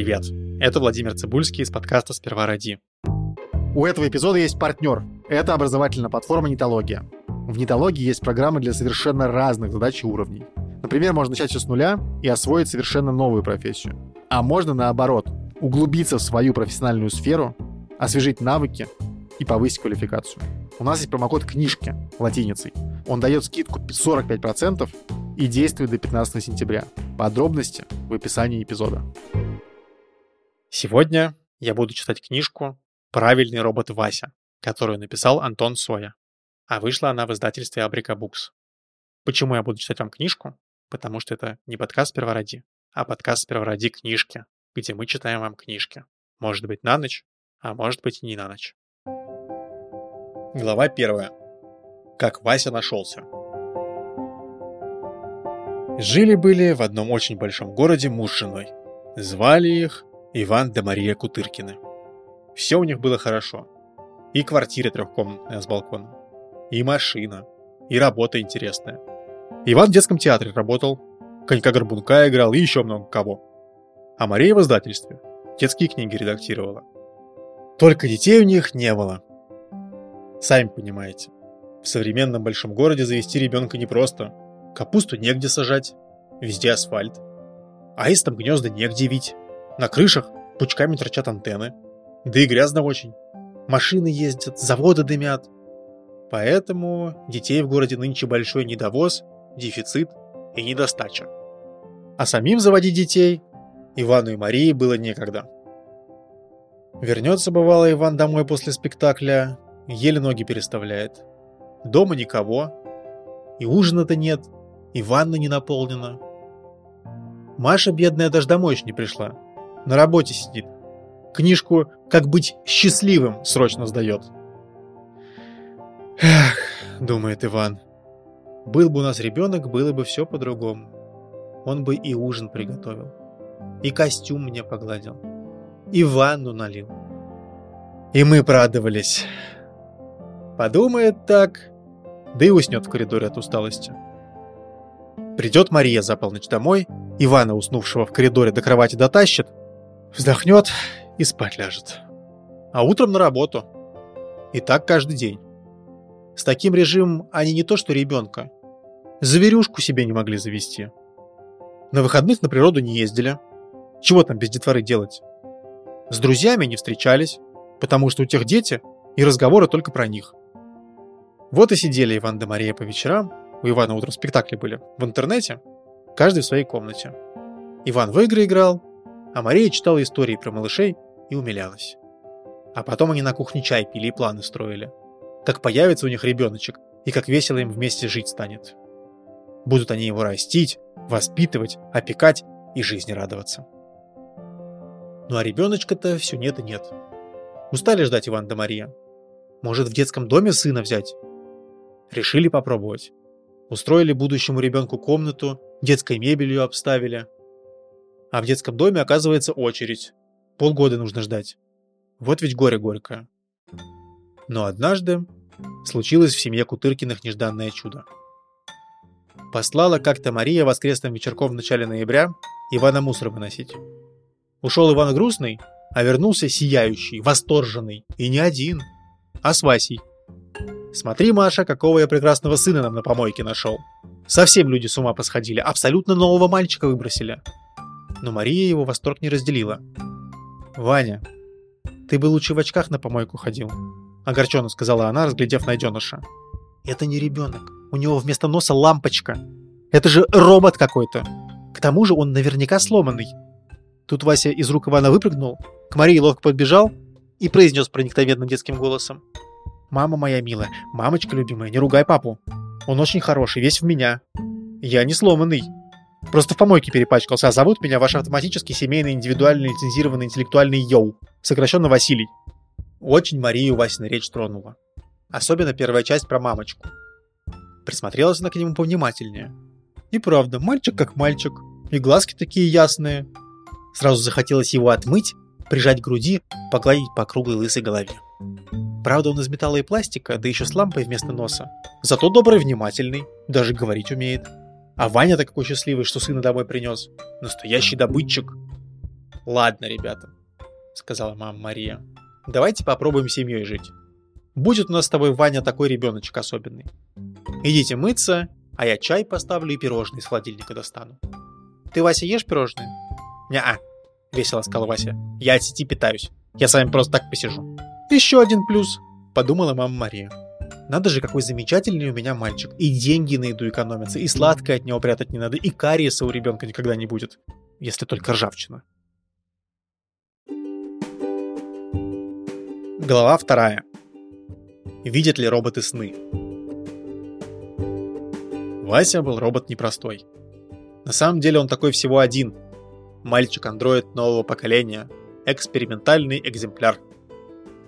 Привет! Это Владимир Цибульский из подкаста «Сперва ради». У этого эпизода есть партнер. Это образовательная платформа «Нитология». В «Нитологии» есть программы для совершенно разных задач и уровней. Например, можно начать все с нуля и освоить совершенно новую профессию. А можно наоборот, углубиться в свою профессиональную сферу, освежить навыки и повысить квалификацию. У нас есть промокод «Книжки» латиницей. Он дает скидку 45% и действует до 15 сентября. Подробности в описании эпизода. Сегодня я буду читать книжку «Правильный робот Вася», которую написал Антон Соя. А вышла она в издательстве Абрика Букс. Почему я буду читать вам книжку? Потому что это не подкаст «Первороди», а подкаст «Первороди книжки», где мы читаем вам книжки. Может быть на ночь, а может быть и не на ночь. Глава первая. Как Вася нашелся. Жили-были в одном очень большом городе муж с женой. Звали их Иван да Мария Кутыркины. Все у них было хорошо. И квартира трехкомнатная с балконом, и машина, и работа интересная. Иван в детском театре работал, конька-горбунка играл и еще много кого. А Мария в издательстве. Детские книги редактировала. Только детей у них не было. Сами понимаете, в современном большом городе завести ребенка непросто. Капусту негде сажать, везде асфальт. Аистам гнезда негде вить. На крышах пучками торчат антенны. Да и грязно очень. Машины ездят, заводы дымят. Поэтому детей в городе нынче большой недовоз, дефицит и недостача. А самим заводить детей Ивану и Марии было некогда. Вернется, бывало, Иван домой после спектакля, еле ноги переставляет. Дома никого, и ужина-то нет, и ванна не наполнена. Маша, бедная, даже домой еще не пришла. На работе сидит. Книжку «Как быть счастливым» срочно сдает. Эх, думает Иван. Был бы у нас ребенок, было бы все по-другому. Он бы и ужин приготовил, и костюм мне погладил, и ванну налил. И мы порадовались. Подумает так, да и уснет в коридоре от усталости. Придет Мария за полночь домой, Ивана, уснувшего в коридоре, до кровати дотащит, вздохнет и спать ляжет. А утром на работу. И так каждый день. С таким режимом они не то что ребенка, зверюшку себе не могли завести. На выходных на природу не ездили. Чего там без детворы делать? С друзьями не встречались, потому что у тех дети, и разговоры только про них. Вот и сидели Иван да Мария по вечерам, у Ивана утром спектакли были, в интернете, каждый в своей комнате. Иван в игры играл, а Мария читала истории про малышей и умилялась. А потом они на кухне чай пили и планы строили. Как появится у них ребеночек, и как весело им вместе жить станет. Будут они его растить, воспитывать, опекать и жизни радоваться. Ну а ребеночка-то все нет и нет. Устали ждать Иван да Мария. Может, в детском доме сына взять? Решили попробовать. Устроили будущему ребенку комнату, детской мебелью обставили. А в детском доме оказывается очередь. Полгода нужно ждать. Вот ведь горе горькое. Но однажды случилось в семье Кутыркиных нежданное чудо. Послала как-то Мария воскресным вечерком в начале ноября Ивана мусор выносить. Ушел Иван грустный, а вернулся сияющий, восторженный, и не один, а с Васей. Смотри, Маша, какого я прекрасного сына нам на помойке нашел. Совсем люди с ума посходили, абсолютно нового мальчика выбросили. Но Мария его восторг не разделила. «Ваня, ты бы лучше в очках на помойку ходил», — огорченно сказала она, разглядев найденыша. «Это не ребенок. У него вместо носа лампочка. Это же робот какой-то. К тому же он наверняка сломанный». Тут Вася из рук Ивана выпрыгнул, к Марии ловко подбежал и произнес проникновенным детским голосом. «Мама моя милая, мамочка любимая, не ругай папу. Он очень хороший, весь в меня. Я не сломанный. Просто в помойке перепачкался, а зовут меня ваш автоматический семейный индивидуальный лицензированный интеллектуальный йоу, сокращенно Василий». Очень Марию Васина речь тронула. Особенно первая часть про мамочку. Присмотрелась она к нему повнимательнее. И правда, мальчик как мальчик, и глазки такие ясные. Сразу захотелось его отмыть, прижать к груди, погладить по круглой лысой голове. Правда, он из металла и пластика, да еще с лампой вместо носа. Зато добрый внимательный, даже говорить умеет. А Ваня-то какой счастливый, что сына домой принес. Настоящий добытчик. Ладно, ребята, сказала мама Мария. Давайте попробуем семьей жить. Будет у нас с тобой, Ваня, такой ребеночек особенный. Идите мыться, а я чай поставлю и пирожные из холодильника достану. Ты, Вася, ешь пирожные? Не-а, весело сказал Вася. Я от сети питаюсь. Я с вами просто так посижу. Еще один плюс, подумала мама Мария. Надо же, какой замечательный у меня мальчик. И деньги на еду экономятся, и сладкое от него прятать не надо, и кариеса у ребенка никогда не будет. Если только ржавчина. Глава вторая. Видят ли роботы сны? Вася был робот непростой. На самом деле он такой всего один. Мальчик-андроид нового поколения. Экспериментальный экземпляр –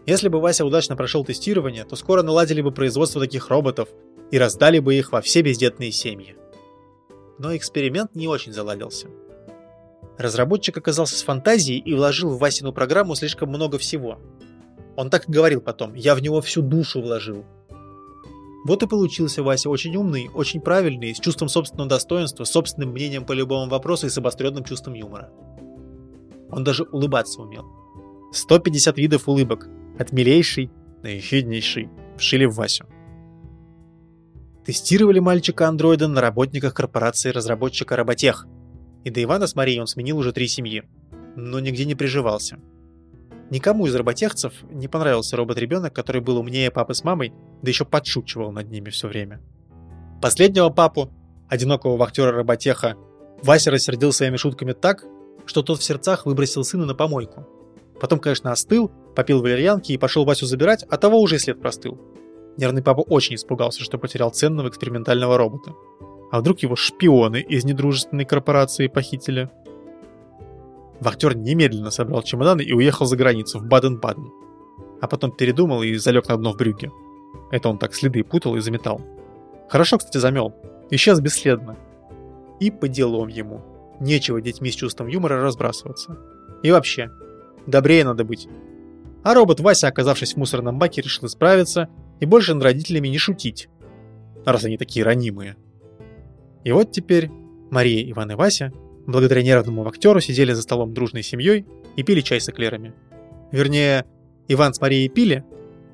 если бы Вася удачно прошел тестирование, то скоро наладили бы производство таких роботов и раздали бы их во все бездетные семьи. Но эксперимент не очень заладился. Разработчик оказался с фантазией и вложил в Васину программу слишком много всего. Он так и говорил потом, я в него всю душу вложил. Вот и получился Вася очень умный, очень правильный, с чувством собственного достоинства, собственным мнением по любому вопросу и с обостренным чувством юмора. Он даже улыбаться умел. 150 видов улыбок, от милейшей до ехиднейшей вшили в Васю. Тестировали мальчика-андроида на работниках корпорации разработчика Роботех. И до Ивана с Марией он сменил уже три семьи, но нигде не приживался. Никому из работехцев не понравился робот-ребенок, который был умнее папы с мамой, да еще подшучивал над ними все время. Последнего папу, одинокого вахтера работеха, Вася рассердил своими шутками так, что тот в сердцах выбросил сына на помойку – Потом, конечно, остыл, попил валерьянки и пошел Васю забирать, а того уже след простыл. Нервный папа очень испугался, что потерял ценного экспериментального робота. А вдруг его шпионы из недружественной корпорации похитили? Вахтер немедленно собрал чемоданы и уехал за границу, в Баден-Баден. А потом передумал и залег на дно в брюге. Это он так следы путал и заметал. Хорошо, кстати, замел. Исчез бесследно. И по делам ему. Нечего детьми с чувством юмора разбрасываться. И вообще, Добрее надо быть. А робот Вася, оказавшись в мусорном баке, решил исправиться и больше над родителями не шутить. Раз они такие ранимые. И вот теперь Мария, Иван и Вася, благодаря нервному актеру, сидели за столом дружной семьей и пили чай с эклерами. Вернее, Иван с Марией пили,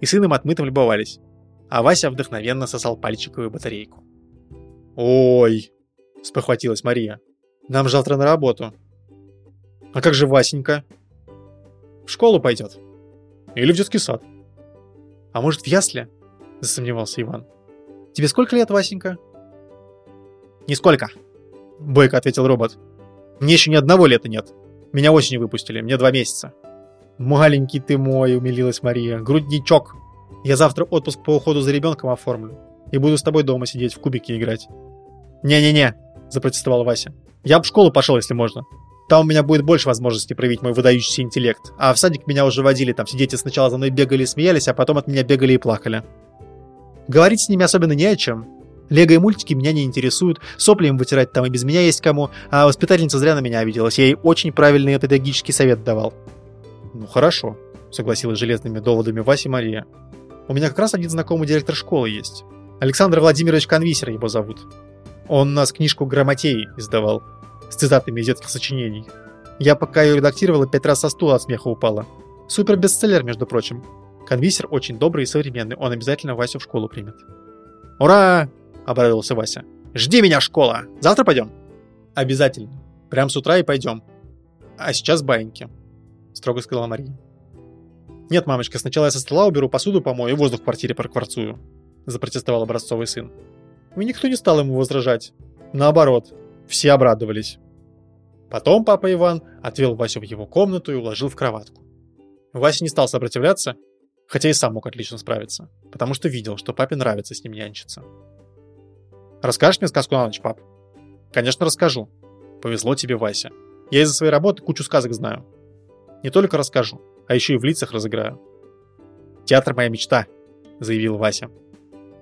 и сыном отмытым любовались, а Вася вдохновенно сосал пальчиковую батарейку. «Ой!» – спохватилась Мария. «Нам завтра на работу». «А как же Васенька?» В школу пойдет. Или в детский сад. А может, в ясли? Засомневался Иван. Тебе сколько лет, Васенька? Нисколько. Бойко ответил робот. Мне еще ни одного лета нет. Меня осенью выпустили, мне два месяца. Маленький ты мой, умилилась Мария. Грудничок. Я завтра отпуск по уходу за ребенком оформлю. И буду с тобой дома сидеть, в кубики играть. Не-не-не, запротестовал Вася. Я бы в школу пошел, если можно. Там у меня будет больше возможностей проявить мой выдающийся интеллект. А в садик меня уже водили, там все дети сначала за мной бегали и смеялись, а потом от меня бегали и плакали. Говорить с ними особенно не о чем. Лего и мультики меня не интересуют, сопли им вытирать там и без меня есть кому, а воспитательница зря на меня обиделась, я ей очень правильный педагогический совет давал. Ну хорошо, согласилась железными доводами Вася Мария. У меня как раз один знакомый директор школы есть. Александр Владимирович Конвисер его зовут. Он у нас книжку «Грамотеи» издавал с цитатами из детских сочинений. Я пока ее редактировала, пять раз со стула от смеха упала. Супер бестселлер, между прочим. Конвисер очень добрый и современный, он обязательно Васю в школу примет. «Ура!» – обрадовался Вася. «Жди меня, школа! Завтра пойдем?» «Обязательно. Прям с утра и пойдем. А сейчас баиньки», – строго сказала Мария. «Нет, мамочка, сначала я со стола уберу, посуду помою и воздух в квартире прокварцую», – запротестовал образцовый сын. И никто не стал ему возражать. Наоборот, все обрадовались. Потом папа Иван отвел Васю в его комнату и уложил в кроватку. Вася не стал сопротивляться, хотя и сам мог отлично справиться, потому что видел, что папе нравится с ним нянчиться. «Расскажешь мне сказку на ночь, пап?» «Конечно, расскажу. Повезло тебе, Вася. Я из-за своей работы кучу сказок знаю. Не только расскажу, а еще и в лицах разыграю». «Театр моя мечта», — заявил Вася.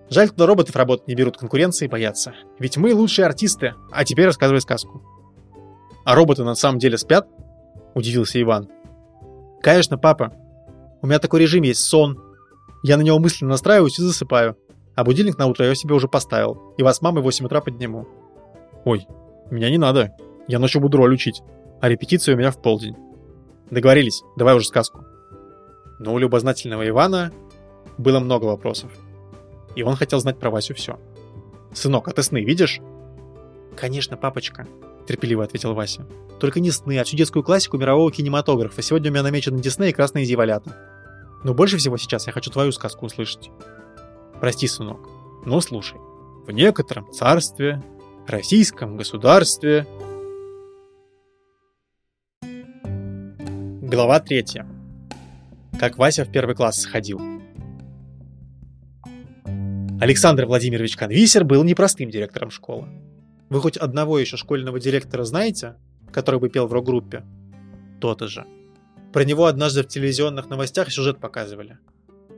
Жаль, туда роботов работать не берут, конкуренции боятся. Ведь мы лучшие артисты. А теперь рассказывай сказку. А роботы на самом деле спят? Удивился Иван. Конечно, папа. У меня такой режим есть, сон. Я на него мысленно настраиваюсь и засыпаю. А будильник на утро я себе уже поставил. И вас мамой в 8 утра подниму. Ой, меня не надо. Я ночью буду роль учить. А репетиция у меня в полдень. Договорились, давай уже сказку. Но у любознательного Ивана было много вопросов. И он хотел знать про Васю все. «Сынок, а ты сны видишь?» «Конечно, папочка», — терпеливо ответил Вася. «Только не сны, а всю детскую классику мирового кинематографа. Сегодня у меня намечены Дисней и Красные Зевалята. Но больше всего сейчас я хочу твою сказку услышать». «Прости, сынок. Ну, слушай. В некотором царстве, российском государстве...» Глава третья. Как Вася в первый класс сходил. Александр Владимирович Конвисер был непростым директором школы. Вы хоть одного еще школьного директора знаете, который бы пел в рок-группе? То-то же. Про него однажды в телевизионных новостях сюжет показывали.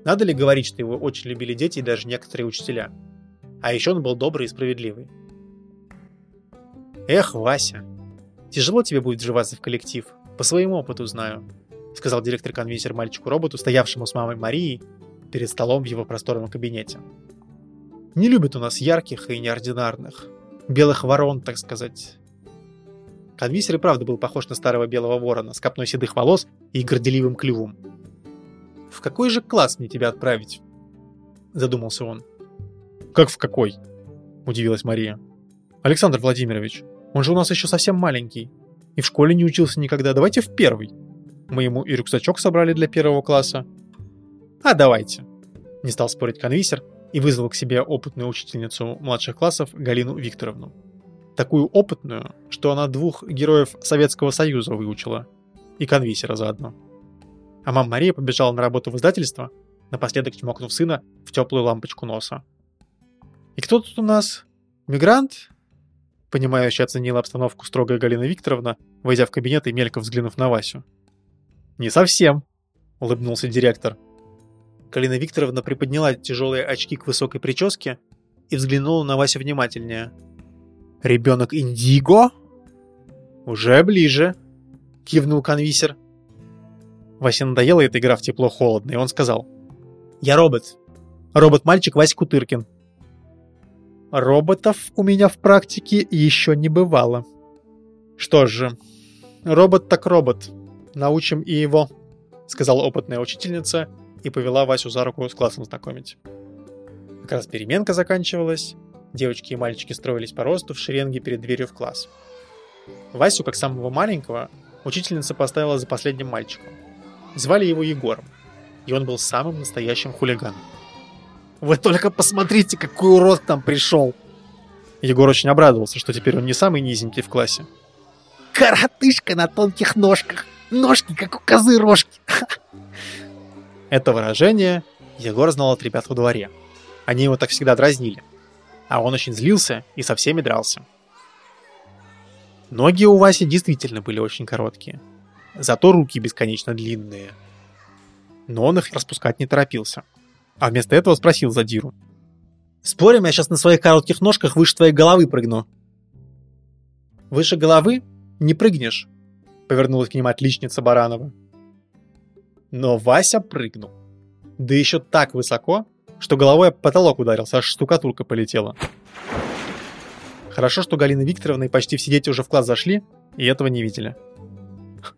Надо ли говорить, что его очень любили дети и даже некоторые учителя? А еще он был добрый и справедливый. Эх, Вася, тяжело тебе будет вживаться в коллектив. По своему опыту знаю, сказал директор конвейсер мальчику-роботу, стоявшему с мамой Марией перед столом в его просторном кабинете. Не любят у нас ярких и неординарных. Белых ворон, так сказать. Конвисер и правда был похож на старого белого ворона с копной седых волос и горделивым клювом. «В какой же класс мне тебя отправить?» Задумался он. «Как в какой?» Удивилась Мария. «Александр Владимирович, он же у нас еще совсем маленький. И в школе не учился никогда. Давайте в первый. Мы ему и рюкзачок собрали для первого класса. А давайте. Не стал спорить конвисер, и вызвал к себе опытную учительницу младших классов Галину Викторовну. Такую опытную, что она двух героев Советского Союза выучила. И конвисера заодно. А мама Мария побежала на работу в издательство, напоследок чмокнув сына в теплую лампочку носа. «И кто тут у нас? Мигрант?» Понимающе оценила обстановку строгая Галина Викторовна, войдя в кабинет и мельком взглянув на Васю. «Не совсем», — улыбнулся директор — Калина Викторовна приподняла тяжелые очки к высокой прическе и взглянула на Васю внимательнее. «Ребенок Индиго?» «Уже ближе», — кивнул конвисер. Васе надоела эта игра в тепло-холодно, и он сказал. «Я робот. Робот-мальчик Вася Кутыркин». «Роботов у меня в практике еще не бывало». «Что же, робот так робот. Научим и его», — сказала опытная учительница и повела Васю за руку с классом знакомить. Как раз переменка заканчивалась, девочки и мальчики строились по росту в шеренге перед дверью в класс. Васю, как самого маленького, учительница поставила за последним мальчиком. Звали его Егором, и он был самым настоящим хулиганом. «Вы только посмотрите, какой урод там пришел!» Егор очень обрадовался, что теперь он не самый низенький в классе. «Коротышка на тонких ножках! Ножки, как у козы рожки!» Это выражение Егор знал от ребят во дворе. Они его так всегда дразнили. А он очень злился и со всеми дрался. Ноги у Васи действительно были очень короткие. Зато руки бесконечно длинные. Но он их распускать не торопился. А вместо этого спросил Задиру. «Спорим, я сейчас на своих коротких ножках выше твоей головы прыгну?» «Выше головы? Не прыгнешь», — повернулась к ним отличница Баранова. Но Вася прыгнул. Да еще так высоко, что головой об потолок ударился, аж штукатурка полетела. Хорошо, что Галина Викторовна и почти все дети уже в класс зашли, и этого не видели.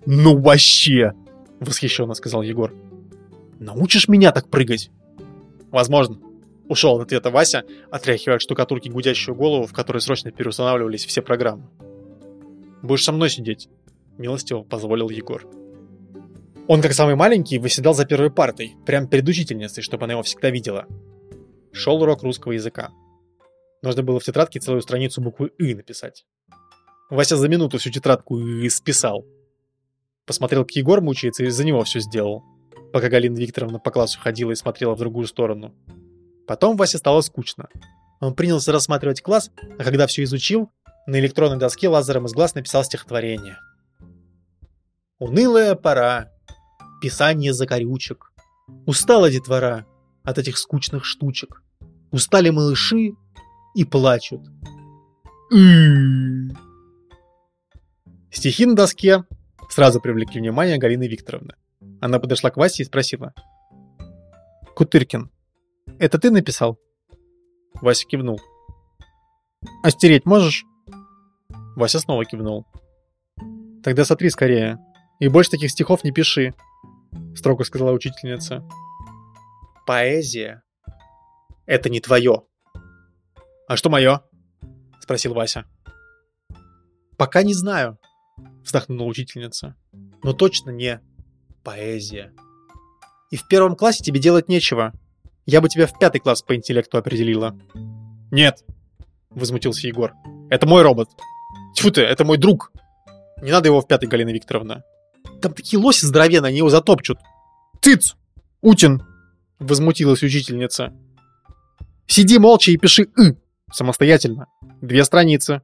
«Ну вообще!» — восхищенно сказал Егор. «Научишь меня так прыгать?» «Возможно», — ушел от ответа Вася, отряхивая от штукатурки гудящую голову, в которой срочно переустанавливались все программы. «Будешь со мной сидеть», — милостиво позволил Егор. Он, как самый маленький, выседал за первой партой, прямо перед учительницей, чтобы она его всегда видела. Шел урок русского языка. Нужно было в тетрадке целую страницу буквы «ы» написать. Вася за минуту всю тетрадку «ы» списал. Посмотрел, как Егор мучается, и за него все сделал. Пока Галина Викторовна по классу ходила и смотрела в другую сторону. Потом Васе стало скучно. Он принялся рассматривать класс, а когда все изучил, на электронной доске лазером из глаз написал стихотворение. «Унылая пора, писание закорючек. Устала детвора от этих скучных штучек. Устали малыши и плачут. Стихи на доске сразу привлекли внимание Галины Викторовны. Она подошла к Васе и спросила. «Кутыркин, это ты написал?» Вася кивнул. «А стереть можешь?» Вася снова кивнул. «Тогда сотри скорее. И больше таких стихов не пиши, строго сказала учительница. Поэзия — это не твое. А что мое? Спросил Вася. Пока не знаю, вздохнула учительница. Но точно не поэзия. И в первом классе тебе делать нечего. Я бы тебя в пятый класс по интеллекту определила. Нет, возмутился Егор. Это мой робот. Тьфу ты, это мой друг. Не надо его в пятый, Галина Викторовна. Там такие лоси здоровенные, они его затопчут. Цыц! Утин! Возмутилась учительница. Сиди молча и пиши «ы» самостоятельно. Две страницы.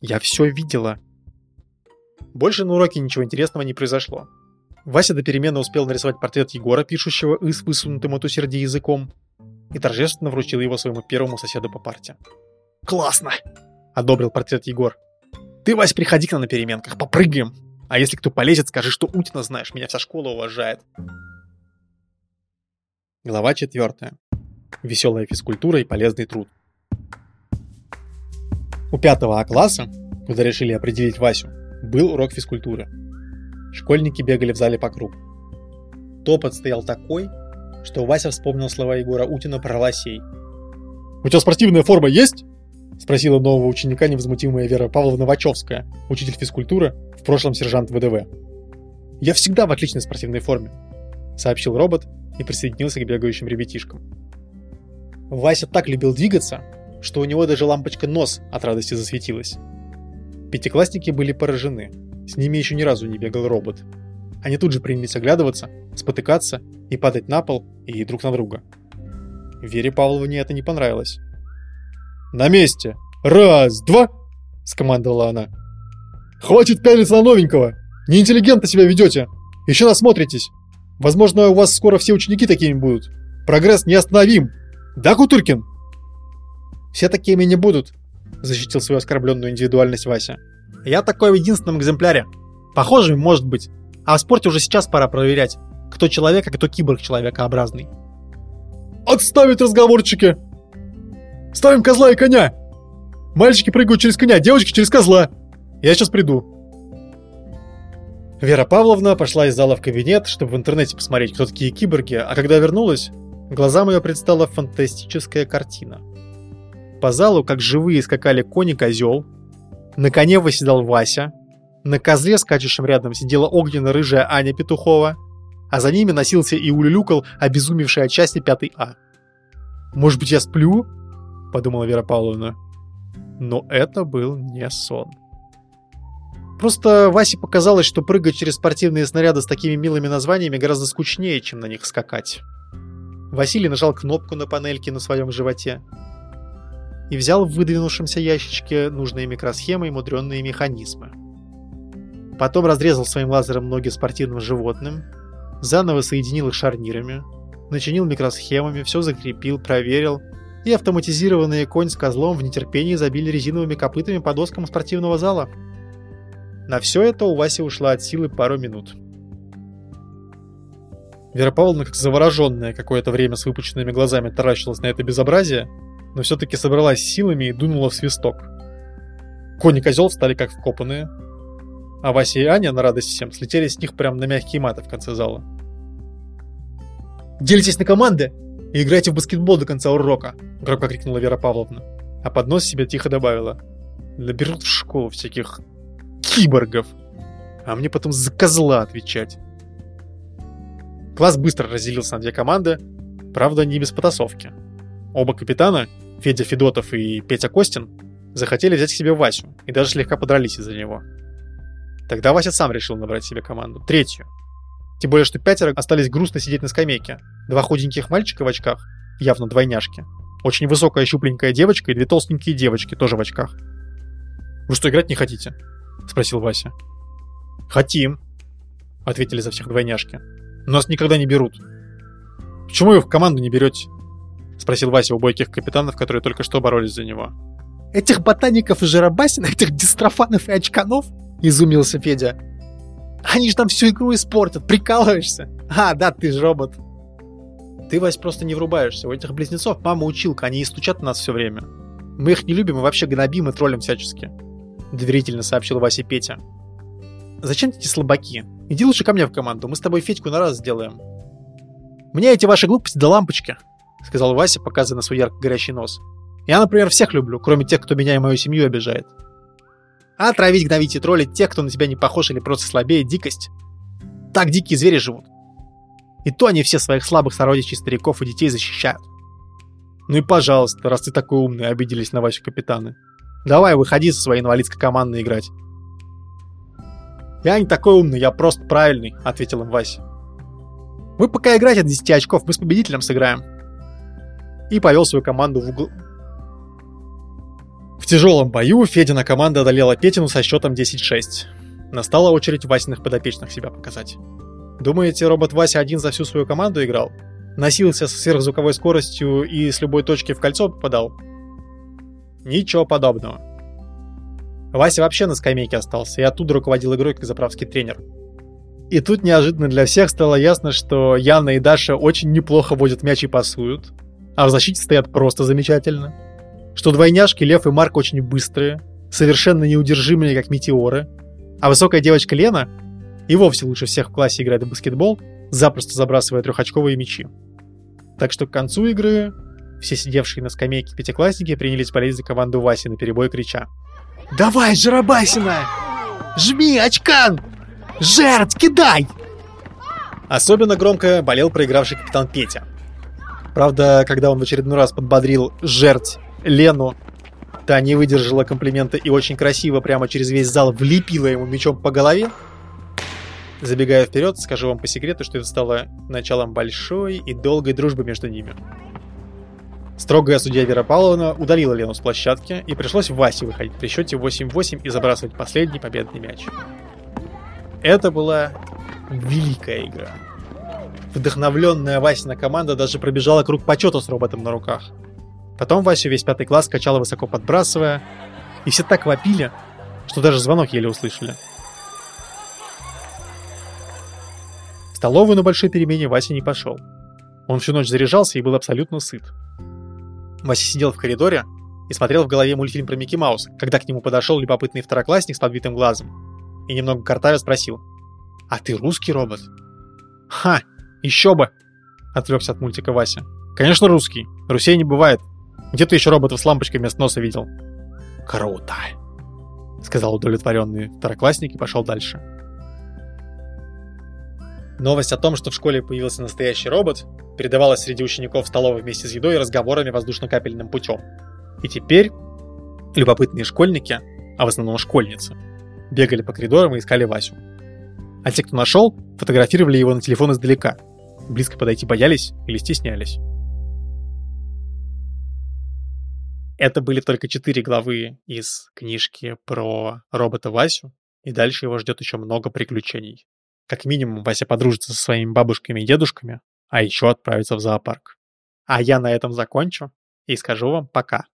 Я все видела. Больше на уроке ничего интересного не произошло. Вася до перемены успел нарисовать портрет Егора, пишущего «ы» с высунутым от усердия языком, и торжественно вручил его своему первому соседу по парте. «Классно!» — одобрил портрет Егор. «Ты, Вась, приходи к нам на переменках, попрыгаем! А если кто полезет, скажи, что Утина знаешь, меня вся школа уважает!» Глава четвертая. Веселая физкультура и полезный труд. У пятого А класса, куда решили определить Васю, был урок физкультуры. Школьники бегали в зале по кругу. Топот стоял такой, что Вася вспомнил слова Егора Утина про лосей. «У тебя спортивная форма есть?» — спросила нового ученика невозмутимая Вера Павловна Вачовская, учитель физкультуры, в прошлом сержант ВДВ. «Я всегда в отличной спортивной форме», — сообщил робот и присоединился к бегающим ребятишкам. Вася так любил двигаться, что у него даже лампочка нос от радости засветилась. Пятиклассники были поражены. С ними еще ни разу не бегал робот. Они тут же принялись оглядываться, спотыкаться и падать на пол и друг на друга. Вере Павловне это не понравилось. «На месте! Раз, два!» – скомандовала она. «Хватит пялиться на новенького! Неинтеллигентно себя ведете! Еще насмотритесь! Возможно, у вас скоро все ученики такими будут! Прогресс неостановим! Да, Кутыркин?» «Все такими не будут», — защитил свою оскорбленную индивидуальность Вася. «Я такой в единственном экземпляре. Похожий может быть. А в спорте уже сейчас пора проверять, кто человек, а кто киборг человекообразный». «Отставить разговорчики! Ставим козла и коня! Мальчики прыгают через коня, девочки через козла! Я сейчас приду!» Вера Павловна пошла из зала в кабинет, чтобы в интернете посмотреть, кто такие киборги, а когда вернулась, глазам ее предстала фантастическая картина – по залу, как живые, скакали кони-козел. На коне восседал Вася. На козле, скачущем рядом, сидела огненно-рыжая Аня Петухова. А за ними носился и улюлюкал обезумевший от счастья пятый А. «Может быть, я сплю?» – подумала Вера Павловна. Но это был не сон. Просто Васе показалось, что прыгать через спортивные снаряды с такими милыми названиями гораздо скучнее, чем на них скакать. Василий нажал кнопку на панельке на своем животе и взял в выдвинувшемся ящичке нужные микросхемы и мудренные механизмы. Потом разрезал своим лазером ноги спортивным животным, заново соединил их шарнирами, начинил микросхемами, все закрепил, проверил, и автоматизированные конь с козлом в нетерпении забили резиновыми копытами по доскам спортивного зала. На все это у Васи ушла от силы пару минут. Вера Павловна, как завороженная, какое-то время с выпученными глазами таращилась на это безобразие, но все-таки собралась силами и дунула в свисток. Кони козел встали как вкопанные, а Вася и Аня, на радость всем, слетели с них прямо на мягкие маты в конце зала. «Делитесь на команды и играйте в баскетбол до конца урока!» — громко крикнула Вера Павловна, а под нос себе тихо добавила. «Наберут в школу всяких киборгов, а мне потом за козла отвечать!» Класс быстро разделился на две команды, правда, не без потасовки. Оба капитана, Федя Федотов и Петя Костин захотели взять к себе Васю и даже слегка подрались из-за него. Тогда Вася сам решил набрать себе команду, третью. Тем более, что пятеро остались грустно сидеть на скамейке. Два худеньких мальчика в очках, явно двойняшки. Очень высокая щупленькая девочка и две толстенькие девочки, тоже в очках. «Вы что, играть не хотите?» — спросил Вася. «Хотим», — ответили за всех двойняшки. «Нас никогда не берут». «Почему вы в команду не берете?» — спросил Вася у бойких капитанов, которые только что боролись за него. «Этих ботаников и жиробасин, этих дистрофанов и очканов?» — изумился Федя. «Они же там всю игру испортят, прикалываешься? А, да, ты же робот». «Ты, Вась, просто не врубаешься. У этих близнецов мама училка, они и стучат на нас все время. Мы их не любим и вообще гнобим и троллим всячески», — доверительно сообщил Вася Петя. зачем эти слабаки? Иди лучше ко мне в команду, мы с тобой Федьку на раз сделаем. Мне эти ваши глупости до лампочки, сказал Вася, показывая на свой ярко горящий нос. Я, например, всех люблю, кроме тех, кто меня и мою семью обижает. А травить, гнобить и троллить тех, кто на тебя не похож или просто слабее, дикость. Так дикие звери живут. И то они все своих слабых сородичей, стариков и детей защищают. Ну и пожалуйста, раз ты такой умный, обиделись на Васю капитаны. Давай, выходи со своей инвалидской командой играть. Я не такой умный, я просто правильный, ответил им Вася. Мы пока играть от 10 очков, мы с победителем сыграем. И повел свою команду в угол. В тяжелом бою Федина команда одолела Петину со счетом 10-6. Настала очередь Васиных подопечных себя показать. Думаете, робот Вася один за всю свою команду играл? Носился с сверхзвуковой скоростью и с любой точки в кольцо попадал? Ничего подобного. Вася вообще на скамейке остался и оттуда руководил игрой как заправский тренер. И тут неожиданно для всех стало ясно, что Яна и Даша очень неплохо водят мяч и пасуют, а в защите стоят просто замечательно. Что двойняшки Лев и Марк очень быстрые, совершенно неудержимые, как метеоры, а высокая девочка Лена и вовсе лучше всех в классе играет в баскетбол, запросто забрасывая трехочковые мячи. Так что к концу игры все сидевшие на скамейке пятиклассники принялись болеть за команду Васи на перебой крича. «Давай, Жарабасина! Жми, очкан! Жертв, кидай!» Особенно громко болел проигравший капитан Петя. Правда, когда он в очередной раз подбодрил жертв Лену, та не выдержала комплимента и очень красиво прямо через весь зал влепила ему мечом по голове, Забегая вперед, скажу вам по секрету, что это стало началом большой и долгой дружбы между ними. Строгая судья Вера Павловна удалила Лену с площадки, и пришлось Васе выходить при счете 8-8 и забрасывать последний победный мяч. Это была великая игра. Вдохновленная Васина команда даже пробежала круг почета с роботом на руках. Потом Васю весь пятый класс качала высоко подбрасывая, и все так вопили, что даже звонок еле услышали. столовую на большой перемене Вася не пошел. Он всю ночь заряжался и был абсолютно сыт. Вася сидел в коридоре и смотрел в голове мультфильм про Микки Маус, когда к нему подошел любопытный второклассник с подбитым глазом и немного картавя спросил «А ты русский робот?» «Ха, еще бы!» — отвлекся от мультика Вася. «Конечно русский. Русей не бывает. Где ты еще роботов с лампочкой вместо носа видел?» «Круто!» — сказал удовлетворенный второклассник и пошел дальше. Новость о том, что в школе появился настоящий робот, передавалась среди учеников столовой вместе с едой и разговорами воздушно-капельным путем. И теперь любопытные школьники, а в основном школьницы, бегали по коридорам и искали Васю. А те, кто нашел, фотографировали его на телефон издалека. Близко подойти боялись или стеснялись. Это были только четыре главы из книжки про робота Васю, и дальше его ждет еще много приключений. Как минимум, Вася подружится со своими бабушками и дедушками, а еще отправится в зоопарк. А я на этом закончу и скажу вам пока.